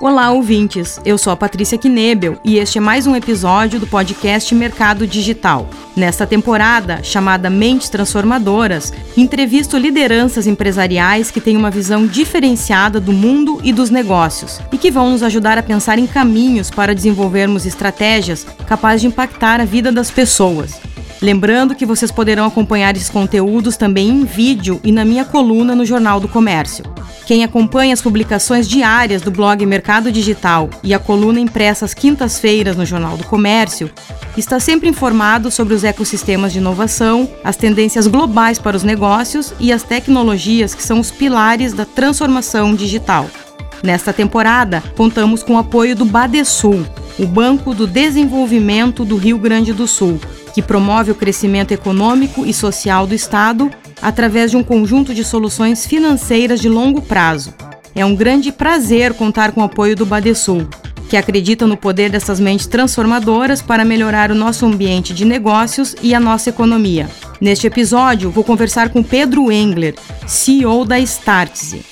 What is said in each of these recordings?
Olá, ouvintes! Eu sou a Patrícia Knebel e este é mais um episódio do podcast Mercado Digital. Nesta temporada, chamada Mentes Transformadoras, entrevisto lideranças empresariais que têm uma visão diferenciada do mundo e dos negócios e que vão nos ajudar a pensar em caminhos para desenvolvermos estratégias capazes de impactar a vida das pessoas. Lembrando que vocês poderão acompanhar esses conteúdos também em vídeo e na minha coluna no Jornal do Comércio. Quem acompanha as publicações diárias do blog Mercado Digital e a coluna impressa às quintas-feiras no Jornal do Comércio está sempre informado sobre os ecossistemas de inovação, as tendências globais para os negócios e as tecnologias que são os pilares da transformação digital. Nesta temporada, contamos com o apoio do Badesul, o Banco do Desenvolvimento do Rio Grande do Sul, que promove o crescimento econômico e social do Estado através de um conjunto de soluções financeiras de longo prazo. É um grande prazer contar com o apoio do Badesul, que acredita no poder dessas mentes transformadoras para melhorar o nosso ambiente de negócios e a nossa economia. Neste episódio, vou conversar com Pedro Engler, CEO da Startse.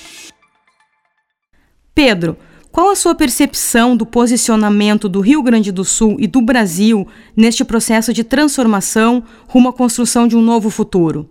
Pedro, qual a sua percepção do posicionamento do Rio Grande do Sul e do Brasil neste processo de transformação rumo à construção de um novo futuro?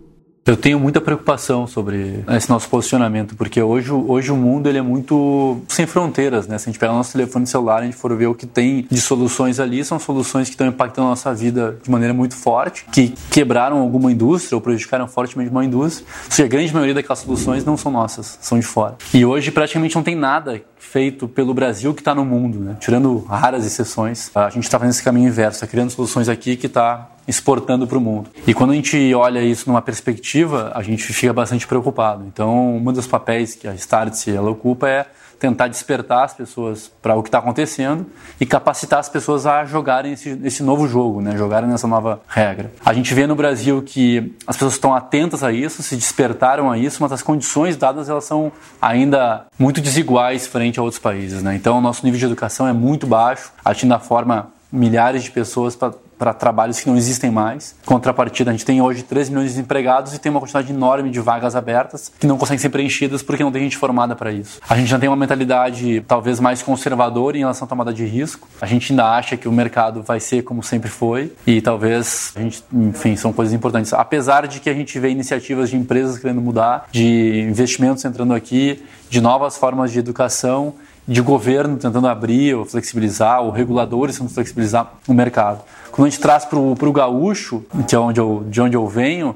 Eu tenho muita preocupação sobre esse nosso posicionamento, porque hoje, hoje o mundo ele é muito sem fronteiras, né? Se a gente pegar o nosso telefone celular, a gente for ver o que tem de soluções ali, são soluções que estão impactando a nossa vida de maneira muito forte, que quebraram alguma indústria ou prejudicaram fortemente uma indústria. Ou seja, a grande maioria daquelas soluções não são nossas, são de fora. E hoje praticamente não tem nada feito pelo Brasil que está no mundo, né? tirando raras exceções. A gente está fazendo esse caminho inverso, está criando soluções aqui que está exportando para o mundo. E quando a gente olha isso numa perspectiva, a gente fica bastante preocupado. Então, um dos papéis que a Startse ela ocupa é tentar despertar as pessoas para o que está acontecendo e capacitar as pessoas a jogarem esse, esse, novo jogo, né? jogarem nessa nova regra. A gente vê no Brasil que as pessoas estão atentas a isso, se despertaram a isso, mas as condições dadas elas são ainda muito desiguais frente a outros países. Né? Então, o nosso nível de educação é muito baixo, a forma milhares de pessoas para para trabalhos que não existem mais. Contrapartida, a gente tem hoje 3 milhões de empregados e tem uma quantidade enorme de vagas abertas que não conseguem ser preenchidas porque não tem gente formada para isso. A gente já tem uma mentalidade talvez mais conservadora em relação à tomada de risco. A gente ainda acha que o mercado vai ser como sempre foi e talvez a gente, enfim, são coisas importantes. Apesar de que a gente vê iniciativas de empresas querendo mudar, de investimentos entrando aqui, de novas formas de educação de governo tentando abrir ou flexibilizar, ou reguladores tentando flexibilizar o mercado. Quando a gente traz para o gaúcho, que é onde eu, de onde eu venho,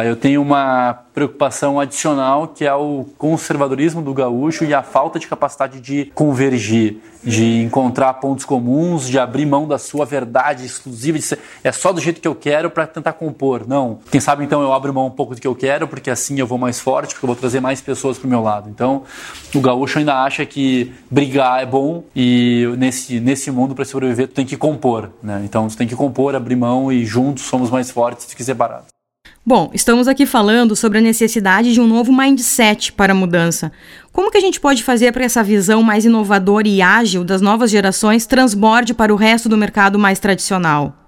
eu tenho uma preocupação adicional que é o conservadorismo do gaúcho e a falta de capacidade de convergir, de encontrar pontos comuns, de abrir mão da sua verdade exclusiva, de ser, é só do jeito que eu quero para tentar compor. Não. Quem sabe então eu abro mão um pouco do que eu quero, porque assim eu vou mais forte, porque eu vou trazer mais pessoas para o meu lado. Então, o gaúcho ainda acha que brigar é bom e nesse, nesse mundo, para sobreviver, tu tem que compor. Né? Então, tu tem que compor, abrir mão e juntos somos mais fortes do que separados. Bom, estamos aqui falando sobre a necessidade de um novo mindset para a mudança. Como que a gente pode fazer para essa visão mais inovadora e ágil das novas gerações transborde para o resto do mercado mais tradicional?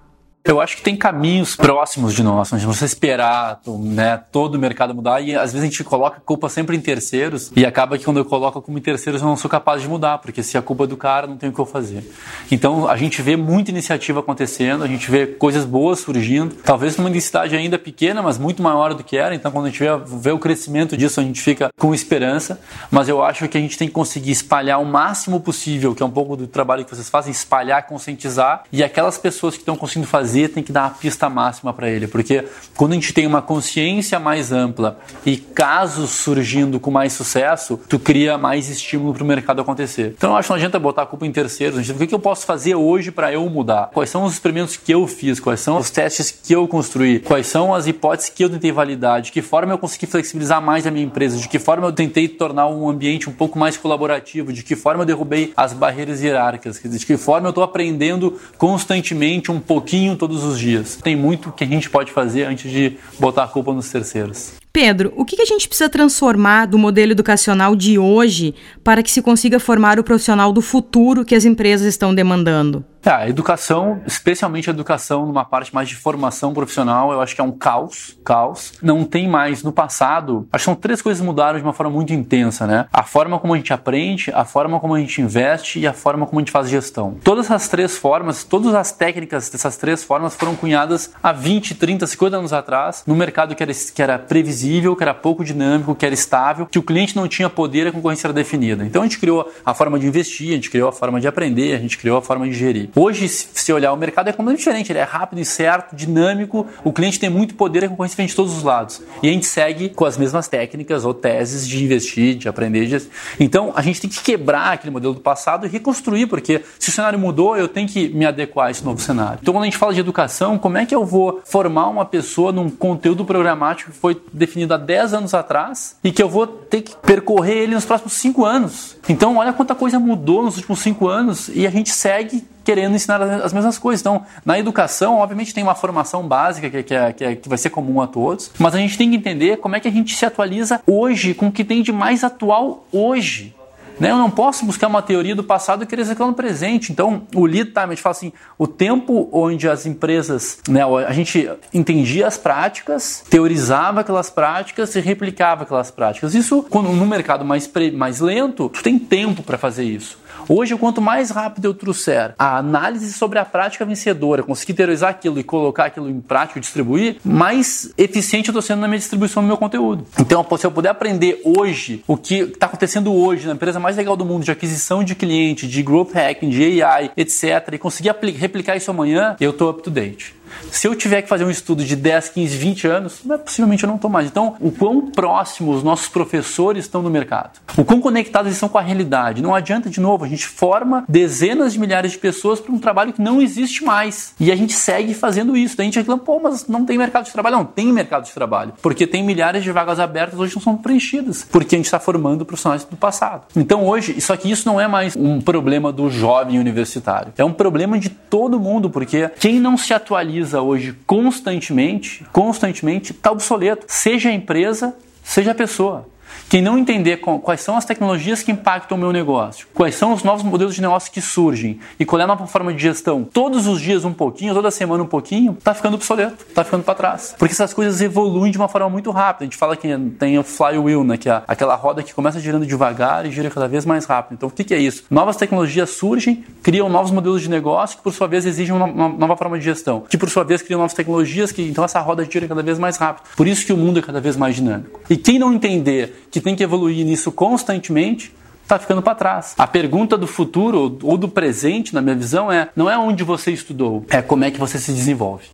Eu acho que tem caminhos próximos de nós, a gente não precisa esperar né, todo o mercado mudar e às vezes a gente coloca a culpa sempre em terceiros e acaba que quando eu coloco culpa em terceiros eu não sou capaz de mudar, porque se a culpa é do cara, não tem o que eu fazer. Então a gente vê muita iniciativa acontecendo, a gente vê coisas boas surgindo, talvez numa intensidade ainda pequena, mas muito maior do que era, então quando a gente vê, vê o crescimento disso a gente fica com esperança, mas eu acho que a gente tem que conseguir espalhar o máximo possível, que é um pouco do trabalho que vocês fazem, espalhar, conscientizar e aquelas pessoas que estão conseguindo fazer fazer, tem que dar a pista máxima para ele, porque quando a gente tem uma consciência mais ampla e casos surgindo com mais sucesso, tu cria mais estímulo para o mercado acontecer. Então eu acho que não adianta botar a culpa em terceiros, a gente, o que eu posso fazer hoje para eu mudar? Quais são os experimentos que eu fiz? Quais são os testes que eu construí? Quais são as hipóteses que eu tentei validar? De que forma eu consegui flexibilizar mais a minha empresa? De que forma eu tentei tornar um ambiente um pouco mais colaborativo? De que forma eu derrubei as barreiras hierárquicas? De que forma eu estou aprendendo constantemente um pouquinho todos os dias. Tem muito que a gente pode fazer antes de botar a culpa nos terceiros. Pedro, o que a gente precisa transformar do modelo educacional de hoje para que se consiga formar o profissional do futuro que as empresas estão demandando? É, a educação, especialmente a educação numa parte mais de formação profissional, eu acho que é um caos, caos. Não tem mais no passado. Acho que são três coisas mudaram de uma forma muito intensa, né? A forma como a gente aprende, a forma como a gente investe e a forma como a gente faz gestão. Todas as três formas, todas as técnicas dessas três formas foram cunhadas há 20, 30, 50 anos atrás, no mercado que era, que era previsível, que era pouco dinâmico, que era estável, que o cliente não tinha poder e a concorrência era definida. Então a gente criou a forma de investir, a gente criou a forma de aprender, a gente criou a forma de gerir. Hoje, se olhar o mercado, é completamente diferente. Ele é rápido e certo, dinâmico. O cliente tem muito poder e a concorrência vem de todos os lados. E a gente segue com as mesmas técnicas ou teses de investir, de aprender. De... Então, a gente tem que quebrar aquele modelo do passado e reconstruir, porque se o cenário mudou, eu tenho que me adequar a esse novo cenário. Então, quando a gente fala de educação, como é que eu vou formar uma pessoa num conteúdo programático que foi definido há 10 anos atrás e que eu vou ter que percorrer ele nos próximos 5 anos? Então, olha quanta coisa mudou nos últimos 5 anos e a gente segue querendo ensinar as mesmas coisas. Então, na educação, obviamente, tem uma formação básica que, que, é, que, é, que, vai ser comum a todos, mas a gente tem que entender como é que a gente se atualiza hoje com o que tem de mais atual hoje. Né? Eu não posso buscar uma teoria do passado e querer executar no presente. Então, o lead time, a gente fala assim, o tempo onde as empresas, né, a gente entendia as práticas, teorizava aquelas práticas e replicava aquelas práticas. Isso, quando, no mercado mais, mais lento, tu tem tempo para fazer isso. Hoje, quanto mais rápido eu trouxer a análise sobre a prática vencedora, conseguir teorizar aquilo e colocar aquilo em prática e distribuir, mais eficiente eu estou sendo na minha distribuição do meu conteúdo. Então, se eu puder aprender hoje o que está acontecendo hoje na empresa mais legal do mundo de aquisição de cliente, de growth hacking, de AI, etc., e conseguir replicar isso amanhã, eu estou up to date. Se eu tiver que fazer um estudo de 10, 15, 20 anos, possivelmente eu não estou mais. Então, o quão próximos os nossos professores estão no mercado, o quão conectados eles estão com a realidade. Não adianta, de novo, a gente forma dezenas de milhares de pessoas para um trabalho que não existe mais. E a gente segue fazendo isso. Daí a gente reclama, pô, mas não tem mercado de trabalho. Não, tem mercado de trabalho. Porque tem milhares de vagas abertas hoje não são preenchidas. Porque a gente está formando profissionais do passado. Então hoje, só que isso não é mais um problema do jovem universitário. É um problema de todo mundo, porque quem não se atualiza utiliza hoje constantemente, constantemente, está obsoleto. Seja a empresa, seja a pessoa. Quem não entender quais são as tecnologias que impactam o meu negócio, quais são os novos modelos de negócio que surgem e qual é a nova forma de gestão, todos os dias um pouquinho, toda semana um pouquinho, tá ficando obsoleto, tá ficando para trás. Porque essas coisas evoluem de uma forma muito rápida. A gente fala que tem o flywheel, né, que é aquela roda que começa girando devagar e gira cada vez mais rápido. Então, o que, é isso? Novas tecnologias surgem, criam novos modelos de negócio que, por sua vez, exigem uma nova forma de gestão, que, por sua vez, criam novas tecnologias que, então, essa roda gira cada vez mais rápido. Por isso que o mundo é cada vez mais dinâmico. E quem não entender que tem que evoluir nisso constantemente, está ficando para trás. A pergunta do futuro ou do presente, na minha visão, é não é onde você estudou, é como é que você se desenvolve.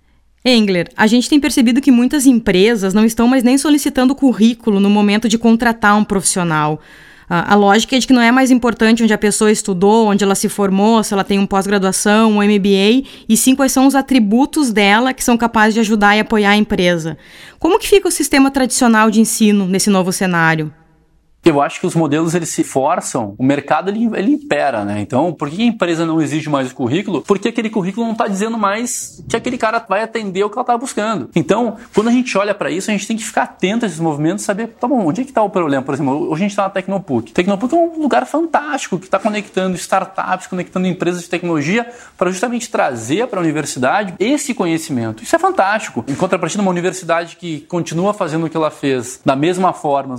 Engler, a gente tem percebido que muitas empresas não estão mais nem solicitando currículo no momento de contratar um profissional. A, lógica é de que não é mais importante onde a pessoa estudou, onde ela se formou, se ela tem um pós-graduação, um MBA, e sim quais são os atributos dela que são capazes de ajudar e apoiar a empresa. Como que fica o sistema tradicional de ensino nesse novo cenário? Eu acho que os modelos eles se forçam, o mercado ele, ele impera, né? Então, por que a empresa não exige mais o currículo? Porque aquele currículo não está dizendo mais que aquele cara vai atender o que ela está buscando. Então, quando a gente olha para isso, a gente tem que ficar atento a esses movimentos, saber, tá bom, onde é que está o problema? Por exemplo, hoje a gente está na Tecnopuc. Tecnopuc é um lugar fantástico que está conectando startups, conectando empresas de tecnologia para justamente trazer para a universidade esse conhecimento. Isso é fantástico. Em contrapartida, uma universidade que continua fazendo o que ela fez da mesma forma,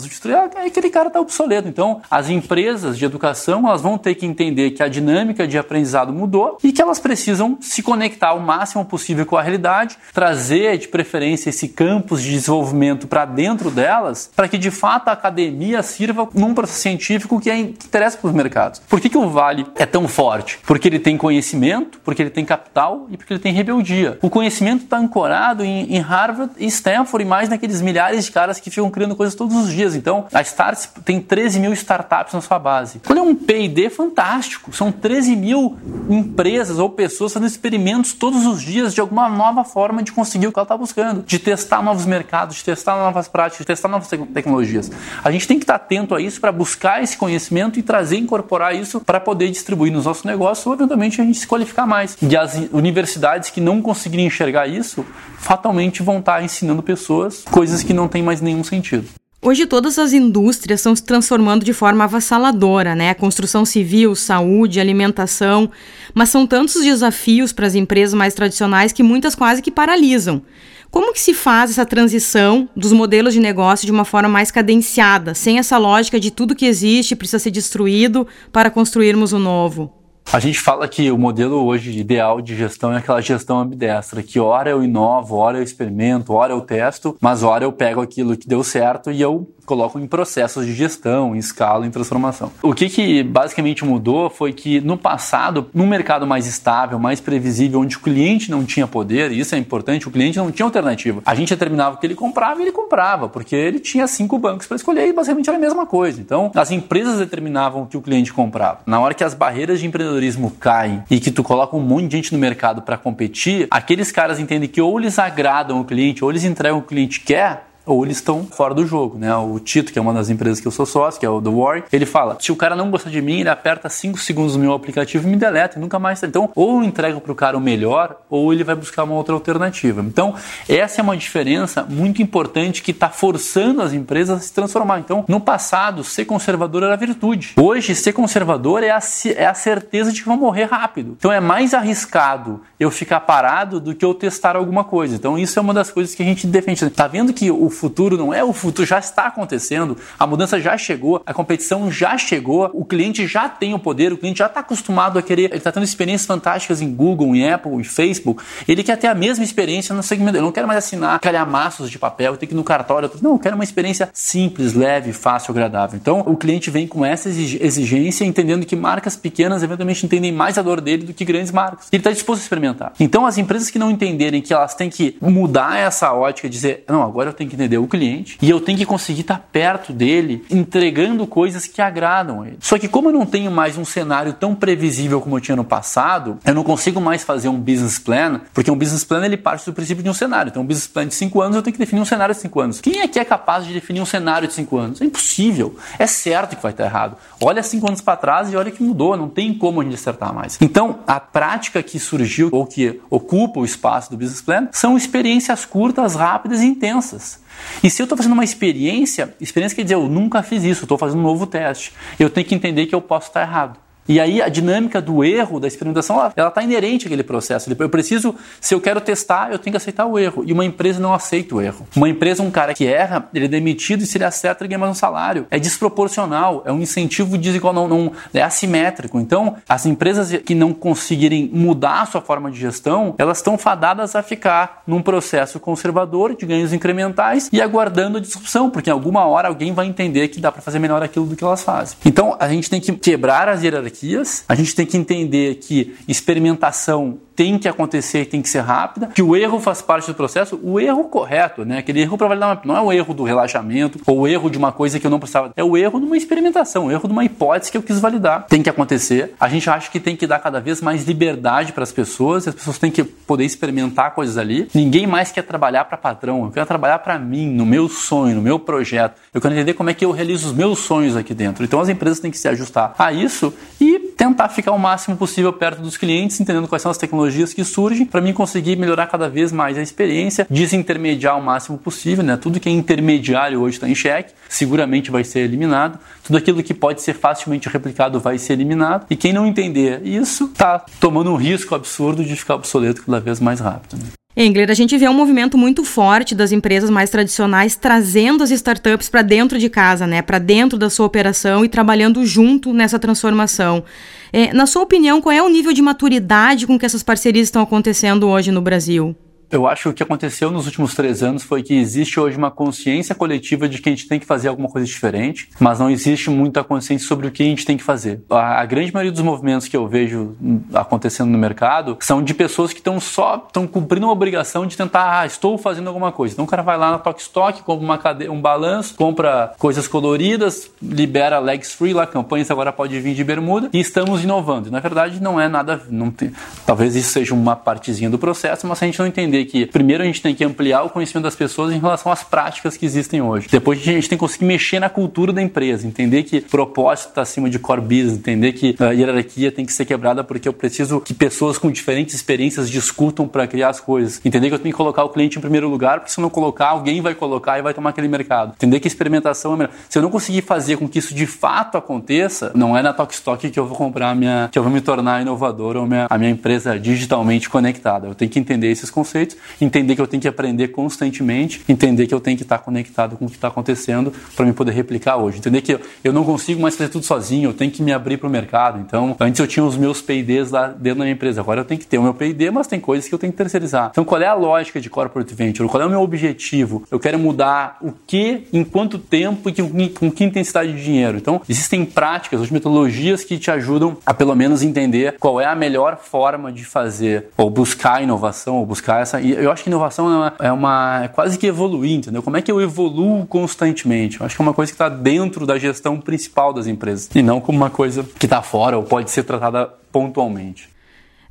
é aquele cara está obsoleto. Então, as empresas de educação elas vão ter que entender que a dinâmica de aprendizado mudou e que elas precisam se conectar o máximo possível com a realidade, trazer de preferência esse campus de desenvolvimento para dentro delas, para que de fato a academia sirva num processo científico que, é, interessa para os mercados. Por que, que o Vale é tão forte? Porque ele tem conhecimento, porque ele tem capital e porque ele tem rebeldia. O conhecimento está ancorado em, em Harvard e Stanford e mais naqueles milhares de caras que ficam criando coisas todos os dias. Então, a Starts tem 13 mil startups na sua base. Quando é um P&D fantástico, são 13 mil empresas ou pessoas fazendo experimentos todos os dias de alguma nova forma de conseguir o que ela está buscando, de testar novos mercados, de testar novas práticas, de testar novas tecnologias. A gente tem que estar atento a isso para buscar esse conhecimento e trazer, incorporar isso para poder distribuir nos nossos negócios ou eventualmente a gente se qualificar mais. E as universidades que não conseguirem enxergar isso, fatalmente vão estar ensinando pessoas coisas que não têm mais nenhum sentido. Hoje todas as indústrias estão se transformando de forma avassaladora, né? Construção civil, saúde, alimentação, mas são tantos desafios para as empresas mais tradicionais que muitas quase que paralisam. Como que se faz essa transição dos modelos de negócio de uma forma mais cadenciada, sem essa lógica de tudo que existe precisa ser destruído para construirmos o novo? A gente fala que o modelo hoje ideal de gestão é aquela gestão ambidestra, que hora eu inovo, hora eu experimento, hora eu testo, mas hora eu pego aquilo que deu certo e eu coloco em processos de gestão, em escala, em transformação. O que, que basicamente mudou foi que no passado, num mercado mais estável, mais previsível, onde o cliente não tinha poder, e isso é importante, o cliente não tinha alternativa. A gente determinava o que ele comprava e ele comprava, porque ele tinha cinco bancos para escolher e basicamente era a mesma coisa. Então, as empresas determinavam o que o cliente comprava. Na hora que as barreiras de empreendedorismo caem e que tu coloca um monte de gente no mercado para competir, aqueles caras entendem que ou eles agradam o cliente, ou eles entregam o que o cliente quer, ou eles estão fora do jogo, né? O Tito, que é uma das empresas que eu sou sócio, que é o The War, ele fala: se o cara não gostar de mim, ele aperta 5 segundos no meu aplicativo e me deleta, e nunca mais. Então, ou eu entrego para o cara o melhor, ou ele vai buscar uma outra alternativa. Então, essa é uma diferença muito importante que está forçando as empresas a se transformar. Então, no passado, ser conservador era virtude. Hoje, ser conservador é a, é a certeza de que vão morrer rápido. Então, é mais arriscado eu ficar parado do que eu testar alguma coisa. Então, isso é uma das coisas que a gente defende. Tá vendo que o futuro não é o futuro, já está acontecendo, a mudança já chegou, a competição já chegou, o cliente já tem o poder, o cliente já está acostumado a querer, ele está tendo experiências fantásticas em Google, em Apple, em Facebook, ele quer ter a mesma experiência no segmento, eu não quero mais assinar calhamaços de papel, ter que ir no cartório, não, eu quero uma experiência simples, leve, fácil, agradável. Então, o cliente vem com essa exigência, entendendo que marcas pequenas eventualmente entendem mais a dor dele do que grandes marcas. Ele está disposto a experimentar. Então, as empresas que não entenderem que elas têm que mudar essa ótica, dizer, não, agora eu tenho que entender o cliente e eu tenho que conseguir estar perto dele, entregando coisas que agradam a ele. Só que como eu não tenho mais um cenário tão previsível como eu tinha no passado, eu não consigo mais fazer um business plan, porque um business plan ele parte do princípio de um cenário. Então, um business plan de 5 anos eu tenho que definir um cenário de 5 anos. Quem é que é capaz de definir um cenário de 5 anos? É impossível. É certo que vai estar errado. Olha 5 anos para trás e olha que mudou, não tem como a gente acertar mais. Então, a prática que surgiu ou que ocupa o espaço do business plan são experiências curtas, rápidas e intensas. E se eu estou fazendo uma experiência, experiência quer dizer eu nunca fiz isso, estou fazendo um novo teste. Eu tenho que entender que eu posso estar errado. E aí a dinâmica do erro, da experimentação, ela está inerente àquele processo. Eu preciso, se eu quero testar, eu tenho que aceitar o erro. E uma empresa não aceita o erro. Uma empresa, um cara que erra, ele é demitido e se ele acerta, ele ganha mais um salário. É desproporcional, é um incentivo desigual, não, não, é assimétrico. Então, as empresas que não conseguirem mudar a sua forma de gestão, elas estão fadadas a ficar num processo conservador de ganhos incrementais e aguardando a disrupção, porque em alguma hora alguém vai entender que dá para fazer melhor aquilo do que elas fazem. Então, a gente tem que quebrar as hierarquias A gente tem que entender que experimentação tem que acontecer, tem que ser rápida, que o erro faz parte do processo, o erro correto, né? Aquele erro para validar uma, não é o erro do relaxamento ou o erro de uma coisa que eu não precisava, é o erro de uma experimentação, o erro de uma hipótese que eu quis validar. Tem que acontecer. A gente acha que tem que dar cada vez mais liberdade para as pessoas, as pessoas têm que poder experimentar coisas ali. Ninguém mais quer trabalhar para patrão, eu quero trabalhar para mim, no meu sonho, no meu projeto. Eu quero entender como é que eu realizo os meus sonhos aqui dentro. Então as empresas têm que se ajustar a isso e tentar ficar o máximo possível perto dos clientes, entendendo quais são as tecnologias que surgem, para mim conseguir melhorar cada vez mais a experiência, desintermediar o máximo possível, né? Tudo que é intermediário hoje está em xeque, seguramente vai ser eliminado. Tudo aquilo que pode ser facilmente replicado vai ser eliminado. E quem não entender isso está tomando um risco absurdo de ficar obsoleto cada vez mais rápido. Né? Engler, a gente vê um movimento muito forte das empresas mais tradicionais trazendo as startups para dentro de casa, né, para dentro da sua operação e trabalhando junto nessa transformação. É, na sua opinião, qual é o nível de maturidade com que essas parcerias estão acontecendo hoje no Brasil? Eu acho que o que aconteceu nos últimos três anos foi que existe hoje uma consciência coletiva de que a gente tem que fazer alguma coisa diferente, mas não existe muita consciência sobre o que a gente tem que fazer. A, a grande maioria dos movimentos que eu vejo acontecendo no mercado são de pessoas que estão só estão cumprindo uma obrigação de tentar, ah, estou fazendo alguma coisa. Então o cara vai lá na Tok Stock, compra uma um balanço, compra coisas coloridas, libera legs free lá, campanhas agora pode vir de bermuda e estamos inovando. Na verdade, não é nada, não tem, talvez isso seja uma partezinha do processo, mas se a gente não entender entender que primeiro a gente tem que ampliar o conhecimento das pessoas em relação às práticas que existem hoje. Depois a gente tem que conseguir mexer na cultura da empresa, entender que propósito está acima de core business, entender que a hierarquia tem que ser quebrada porque eu preciso que pessoas com diferentes experiências discutam para criar as coisas. Entender que eu tenho que colocar o cliente em primeiro lugar, porque se eu não colocar, alguém vai colocar e vai tomar aquele mercado. Entender que experimentação é melhor. Se eu não conseguir fazer com que isso de fato aconteça, não é na Talkstock que eu vou comprar minha, que eu vou me tornar inovador ou minha, a minha empresa digitalmente conectada. Eu tenho que entender esses conceitos, entender que eu tenho que aprender constantemente, entender que eu tenho que estar conectado com o que está acontecendo para me poder replicar hoje. Entender que eu, não consigo mais fazer tudo sozinho, eu tenho que me abrir para o mercado. Então, antes eu tinha os meus P&Ds lá dentro da minha empresa, agora eu tenho que ter o meu P&D, mas tem coisas que eu tenho que terceirizar. Então, qual é a lógica de corporate venture? Qual é o meu objetivo? Eu quero mudar o que, em quanto tempo e com, com que intensidade de dinheiro. Então, existem práticas, ou metodologias que te ajudam a pelo menos entender qual é a melhor forma de fazer ou buscar inovação, ou buscar essa. Eu acho que inovação é, uma, é, uma, é quase que evoluir, entendeu? Como é que eu evoluo constantemente? Eu acho que é uma coisa que está dentro da gestão principal das empresas e não como uma coisa que está fora ou pode ser tratada pontualmente.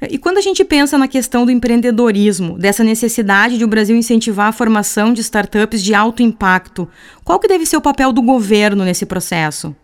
E quando a gente pensa na questão do empreendedorismo, dessa necessidade de o Brasil incentivar a formação de startups de alto impacto, qual que deve ser o papel do governo nesse processo?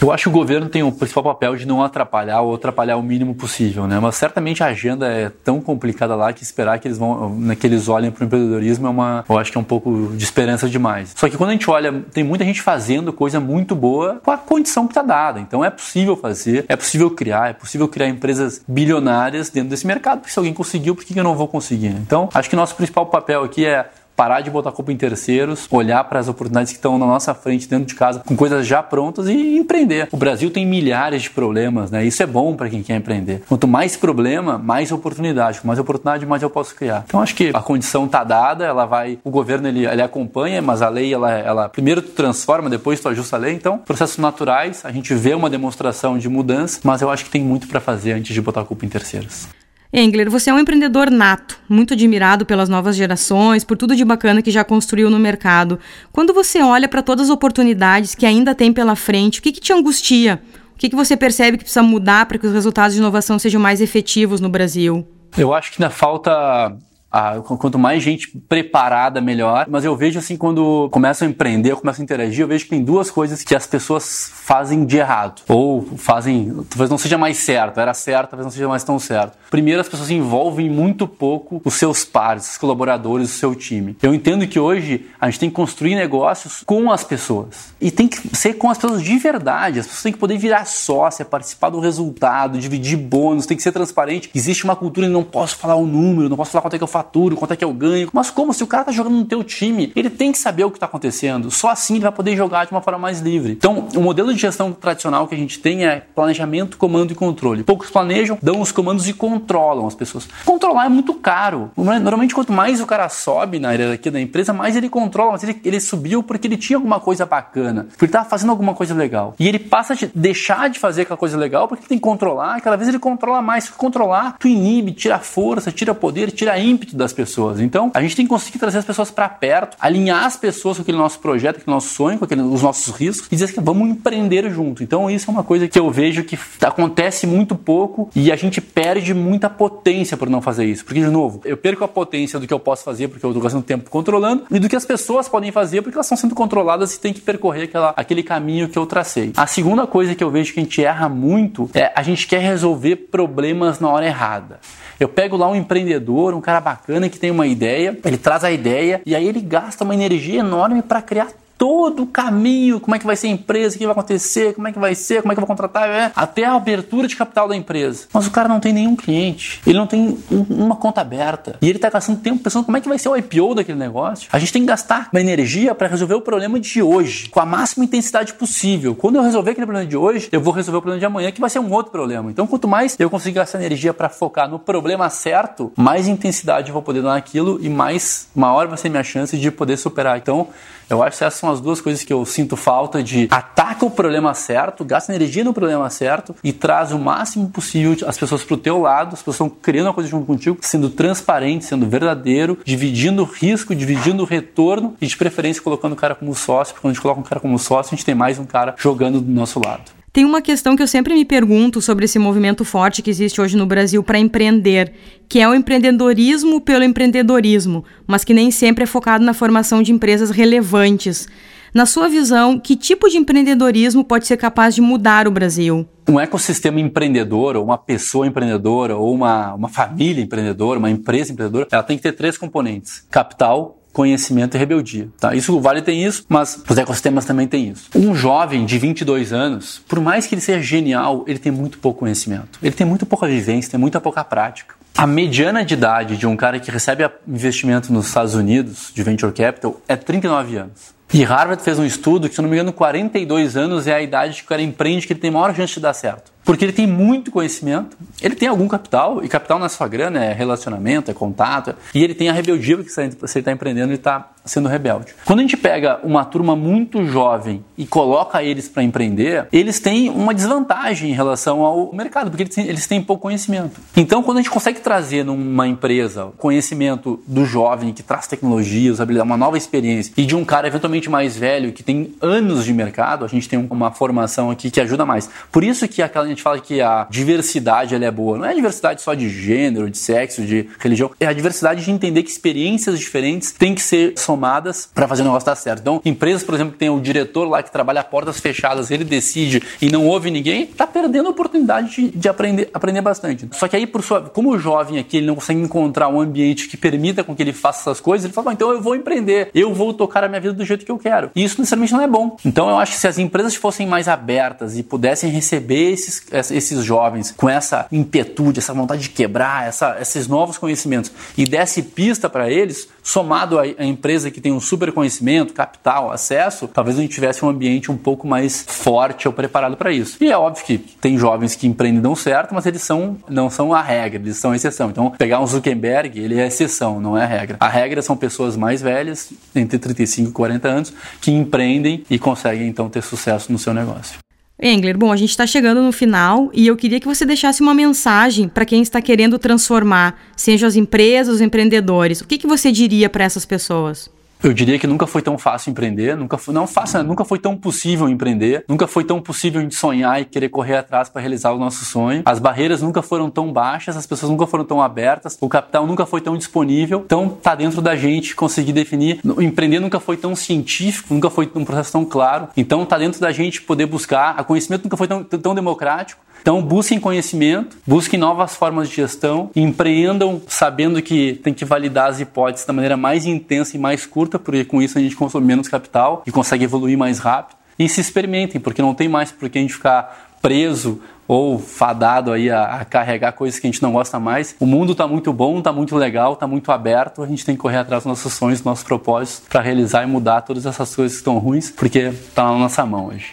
Eu acho que o governo tem o principal papel de não atrapalhar ou atrapalhar o mínimo possível, né? Mas certamente a agenda é tão complicada lá que esperar que eles vão, né, que eles olhem para o empreendedorismo é uma, eu acho que é um pouco de esperança demais. Só que quando a gente olha, tem muita gente fazendo coisa muito boa com a condição que está dada. Então é possível fazer, é possível criar, é possível criar empresas bilionárias dentro desse mercado. Porque se alguém conseguiu, por que eu não vou conseguir? Então acho que nosso principal papel aqui é parar de botar culpa em terceiros, olhar para as oportunidades que estão na nossa frente dentro de casa, com coisas já prontas e empreender. O Brasil tem milhares de problemas, né? Isso é bom para quem quer empreender. Quanto mais problema, mais oportunidade. Com mais oportunidade, mais eu posso criar. Então acho que a condição está dada, ela vai, o governo ele, ele acompanha, mas a lei ela, ela primeiro tu transforma, depois tu ajusta a lei. Então, processos naturais, a gente vê uma demonstração de mudança, mas eu acho que tem muito para fazer antes de botar culpa em terceiros. Engler, você é um empreendedor nato, muito admirado pelas novas gerações, por tudo de bacana que já construiu no mercado. Quando você olha para todas as oportunidades que ainda tem pela frente, o que, que te angustia? O que, que você percebe que precisa mudar para que os resultados de inovação sejam mais efetivos no Brasil? Eu acho que ainda falta ah, quanto mais gente preparada, melhor. Mas eu vejo assim, quando começam a empreender, começam a interagir, eu vejo que tem duas coisas que as pessoas fazem de errado. Ou fazem, talvez não seja mais certo, era certo, talvez não seja mais tão certo. Primeiro, as pessoas envolvem muito pouco os seus pares, os colaboradores, o seu time. Eu entendo que hoje a gente tem que construir negócios com as pessoas. E tem que ser com as pessoas de verdade. As pessoas têm que poder virar sócia, participar do resultado, dividir bônus, tem que ser transparente. Existe uma cultura de não posso falar o número, não posso falar quanto é que eu faço faturo, quanto é que eu ganho. Mas como? Se o cara tá jogando no teu time, ele tem que saber o que está acontecendo. Só assim ele vai poder jogar de uma forma mais livre. Então, o modelo de gestão tradicional que a gente tem é planejamento, comando e controle. Poucos planejam, dão os comandos e controlam as pessoas. Controlar é muito caro. Normalmente, quanto mais o cara sobe na hierarquia da empresa, mais ele controla. Mas ele, ele subiu porque ele tinha alguma coisa bacana, porque ele estava fazendo alguma coisa legal. E ele passa a deixar de fazer aquela coisa legal porque ele tem que controlar. E cada vez ele controla mais. Se controlar, tu inibe, tira força, tira poder, tira ímpeto das pessoas. Então, a gente tem que conseguir trazer as pessoas para perto, alinhar as pessoas com aquele nosso projeto, com aquele nosso sonho, com aquele, os nossos riscos e dizer que vamos empreender junto. Então, isso é uma coisa que eu vejo que acontece muito pouco e a gente perde muita potência por não fazer isso. Porque, de novo, eu perco a potência do que eu posso fazer porque eu estou gastando tempo controlando e do que as pessoas podem fazer porque elas estão sendo controladas e tem que percorrer aquela, aquele caminho que eu tracei. A segunda coisa que eu vejo que a gente erra muito é a gente quer resolver problemas na hora errada. Eu pego lá um empreendedor, um cara bacana que tem uma ideia, ele traz a ideia e aí ele gasta uma energia enorme para criar todo o caminho, como é que vai ser a empresa, o que vai acontecer, como é que vai ser, como é que eu vou contratar, é, até a abertura de capital da empresa. Mas o cara não tem nenhum cliente, ele não tem um, uma conta aberta e ele está gastando tempo pensando como é que vai ser o IPO daquele negócio. A gente tem que gastar uma energia para resolver o problema de hoje com a máxima intensidade possível. Quando eu resolver aquele problema de hoje, eu vou resolver o problema de amanhã, que vai ser um outro problema. Então, quanto mais eu conseguir gastar energia para focar no problema certo, mais intensidade eu vou poder dar naquilo e mais maior vai ser minha chance de poder superar. Então, eu acho que essas são as duas coisas que eu sinto falta de ataca o problema certo, gasta energia no problema certo e traz o máximo possível as pessoas para o teu lado, as pessoas estão criando uma coisa junto contigo, sendo transparente, sendo verdadeiro, dividindo risco, dividindo retorno e de preferência colocando o cara como sócio, porque quando a gente coloca um cara como sócio, a gente tem mais um cara jogando do nosso lado. Tem uma questão que eu sempre me pergunto sobre esse movimento forte que existe hoje no Brasil para empreender, que é o empreendedorismo pelo empreendedorismo, mas que nem sempre é focado na formação de empresas relevantes. Na sua visão, que tipo de empreendedorismo pode ser capaz de mudar o Brasil? Um ecossistema empreendedor, ou uma pessoa empreendedora, ou uma, uma família empreendedora, uma empresa empreendedora, ela tem que ter três componentes: capital, conhecimento e rebeldia. Tá? Isso o Vale tem isso, mas os ecossistemas também têm isso. Um jovem de 22 anos, por mais que ele seja genial, ele tem muito pouco conhecimento. Ele tem muito pouca vivência, tem muita pouca prática. A mediana de idade de um cara que recebe investimento nos Estados Unidos, de venture capital, é 39 anos. E Harvard fez um estudo que, se não me engano, 42 anos é a idade que o cara empreende que ele tem maior chance de dar certo. Porque ele tem muito conhecimento, ele tem algum capital, e capital na sua grana é relacionamento, é contato, e ele tem a rebeldia, porque se ele está empreendendo, ele está sendo rebelde. Quando a gente pega uma turma muito jovem e coloca eles para empreender, eles têm uma desvantagem em relação ao mercado, porque eles têm, eles têm pouco conhecimento. Então, quando a gente consegue trazer numa empresa conhecimento do jovem que traz tecnologia, usabilidade, uma nova experiência, e de um cara eventualmente mais velho que tem anos de mercado, a gente tem uma formação aqui que ajuda mais. Por isso que aquela gente fala que a diversidade ela é boa. Não é a diversidade só de gênero, de sexo, de religião. É a diversidade de entender que experiências diferentes têm que ser somadas para fazer o negócio dar certo. Então, empresas, por exemplo, que tem o diretor lá que trabalha a portas fechadas, ele decide e não ouve ninguém, tá perdendo a oportunidade de, de aprender, aprender bastante. Só que aí, por sua, como o jovem aqui ele não consegue encontrar um ambiente que permita com que ele faça essas coisas, ele fala, então eu vou empreender, eu vou tocar a minha vida do jeito que eu quero. E isso necessariamente não é bom. Então eu acho que se as empresas fossem mais abertas e pudessem receber esses esses jovens com essa impetude, essa vontade de quebrar, essa, esses novos conhecimentos e desse pista para eles, somado à, empresa que tem um super conhecimento, capital, acesso, talvez a gente tivesse um ambiente um pouco mais forte ou preparado para isso. E é óbvio que tem jovens que empreendem dão certo, mas eles são, não são a regra, eles são a exceção. Então, pegar um Zuckerberg, ele é a exceção, não é a regra. A regra são pessoas mais velhas, entre 35 e 40 anos, que empreendem e conseguem então ter sucesso no seu negócio. Engler, bom, a gente está chegando no final e eu queria que você deixasse uma mensagem para quem está querendo transformar, seja as empresas, os empreendedores. O que, que você diria para essas pessoas? Eu diria que nunca foi tão fácil empreender, nunca foi, não fácil, nunca foi tão possível empreender, nunca foi tão possível sonhar e querer correr atrás para realizar o nosso sonho. As barreiras nunca foram tão baixas, as pessoas nunca foram tão abertas, o capital nunca foi tão disponível. Então tá dentro da gente conseguir definir. O empreender nunca foi tão científico, nunca foi um processo tão claro. Então tá dentro da gente poder buscar. A conhecimento nunca foi tão, tão democrático. Então, busquem conhecimento, busquem novas formas de gestão, empreendam sabendo que tem que validar as hipóteses da maneira mais intensa e mais curta, porque com isso a gente consome menos capital e consegue evoluir mais rápido. E se experimentem, porque não tem mais por que a gente ficar preso ou fadado aí a, a, carregar coisas que a gente não gosta mais. O mundo está muito bom, está muito legal, está muito aberto. A gente tem que correr atrás dos nossos sonhos, dos nossos propósitos para realizar e mudar todas essas coisas que estão ruins, porque está na nossa mão hoje.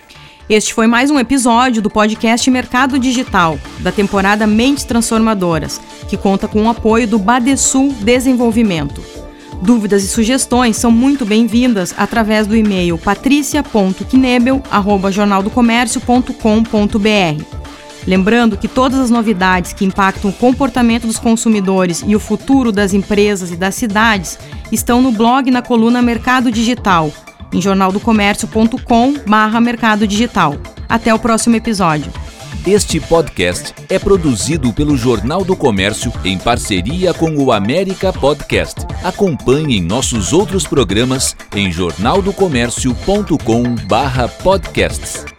Este foi mais um episódio do podcast Mercado Digital, da temporada Mentes Transformadoras, que conta com o apoio do Badesul Desenvolvimento. Dúvidas e sugestões são muito bem-vindas através do e-mail patricia.knebel@jornaldocomércio.com.br. Lembrando que todas as novidades que impactam o comportamento dos consumidores e o futuro das empresas e das cidades estão no blog na coluna Mercado Digital em jornaldocomércio.com/barra mercado digital. Até o próximo episódio. Este podcast é produzido pelo Jornal do Comércio em parceria com o América Podcast. Acompanhe nossos outros programas em jornaldocomércio.com/podcasts.